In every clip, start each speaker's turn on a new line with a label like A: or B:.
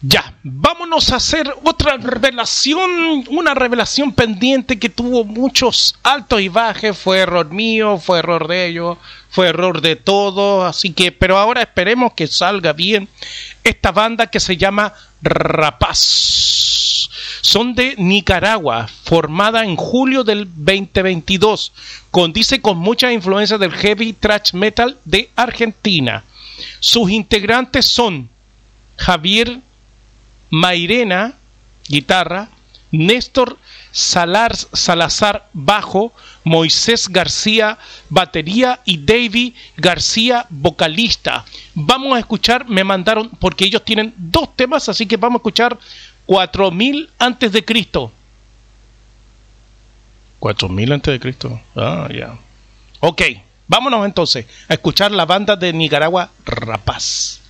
A: Ya, vámonos a hacer otra revelación, una revelación pendiente que tuvo muchos altos y bajos, fue error mío, fue error de ellos, fue error de todos, así que, pero ahora esperemos que salga bien esta banda que se llama Rapaz. Son de Nicaragua, formada en julio del 2022, con dice con mucha influencia del heavy thrash metal de Argentina. Sus integrantes son Javier Mairena, guitarra, Néstor Salazar, bajo, Moisés García, batería y Davy García, vocalista. Vamos a escuchar, me mandaron, porque ellos tienen dos temas, así que vamos a escuchar 4000 antes de Cristo. 4000 antes de Cristo. Ah, ya. Ok, vámonos entonces a escuchar la banda de Nicaragua Rapaz.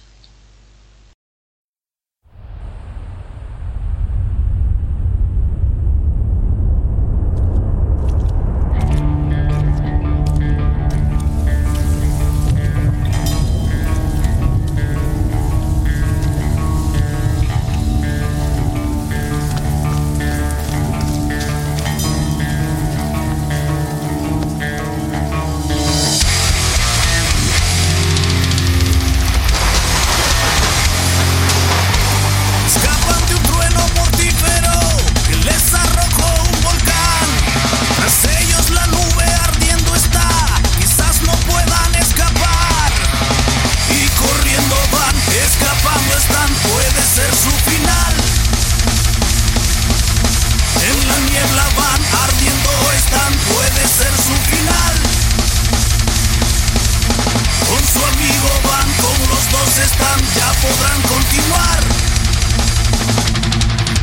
B: están, ya podrán continuar.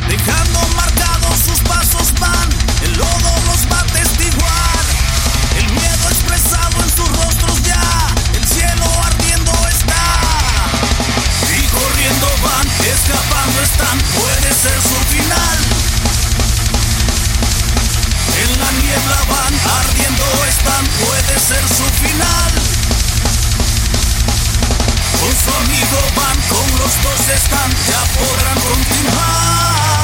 B: Dejando marcados sus pasos van, el lodo los va a testiguar. El miedo expresado en sus rostros ya, el cielo ardiendo está. Y corriendo van, escapando están, puede ser su final. En la niebla van, ardiendo están, puede ser su final sonido van, con los dos están, ya podrán continuar.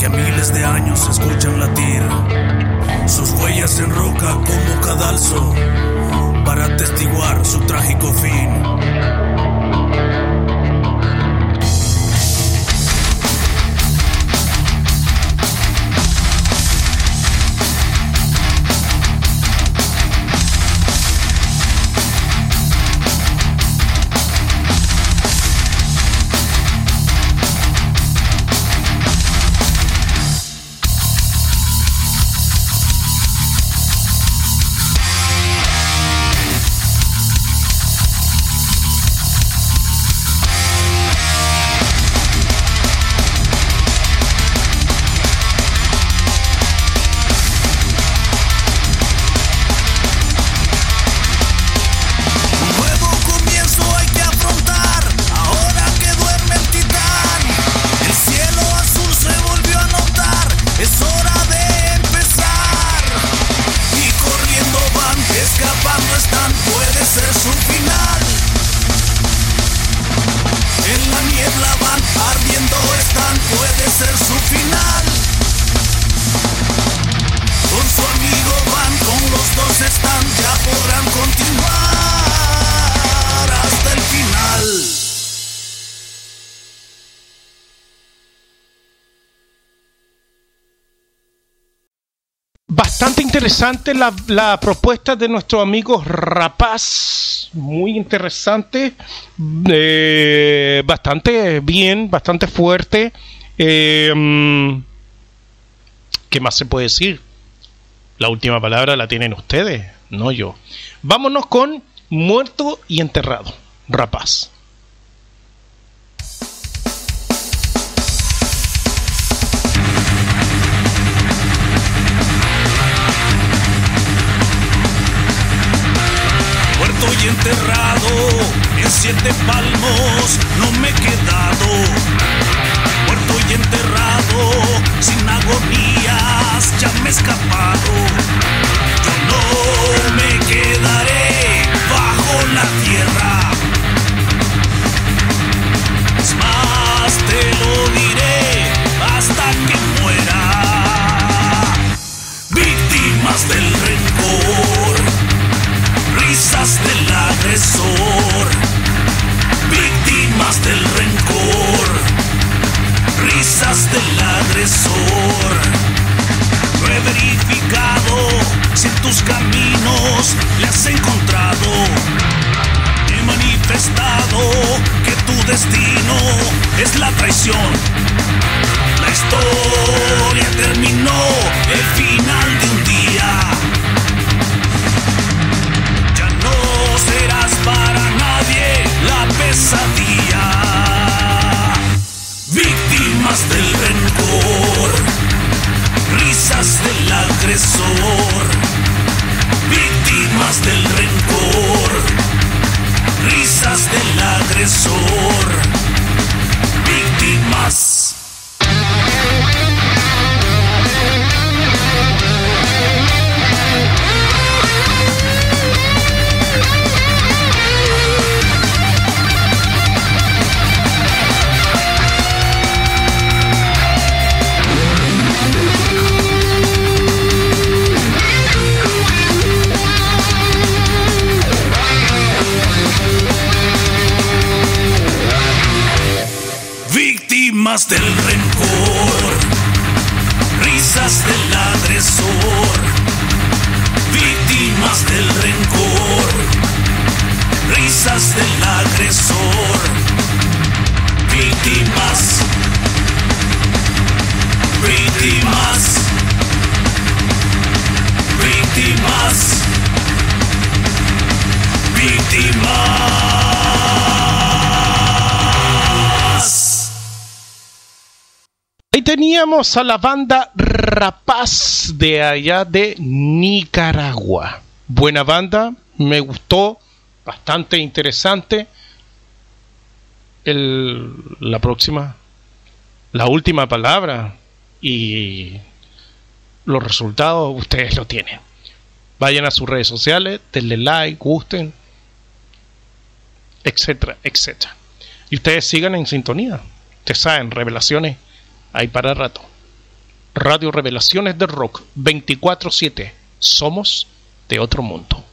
B: que a miles de años se escuchan latir. Sus huellas en roca como cadalso para atestiguar su trágico fin.
A: Interesante la, propuesta de nuestro amigo Rapaz, muy interesante, eh, bastante bien, bastante fuerte. Eh, ¿Qué más se puede decir? La última palabra la tienen ustedes, no yo. Vámonos con Muerto y Enterrado, Rapaz.
B: Siete palmos, no me he quedado. Muerto y enterrado, sin agonías, ya me he escapado. Yo no me quedaré bajo la tierra. Es más, te lo diré hasta que muera. Víctimas del rencor, risas del agresor. Víctimas del rencor, risas del agresor. Lo he verificado, si en tus caminos le has encontrado. He manifestado que tu destino es la traición. La historia terminó, el final de un día. Del rencor, risas del agresor.
A: Teníamos a la banda Rapaz de allá de Nicaragua. Buena banda, me gustó, bastante interesante. El, la próxima, la última palabra y los resultados ustedes lo tienen. Vayan a sus redes sociales, denle like, gusten, etcétera, etcétera. Y ustedes sigan en sintonía. Ustedes saben, revelaciones hay para rato. Radio Revelaciones de Rock 24-7. Somos de otro mundo.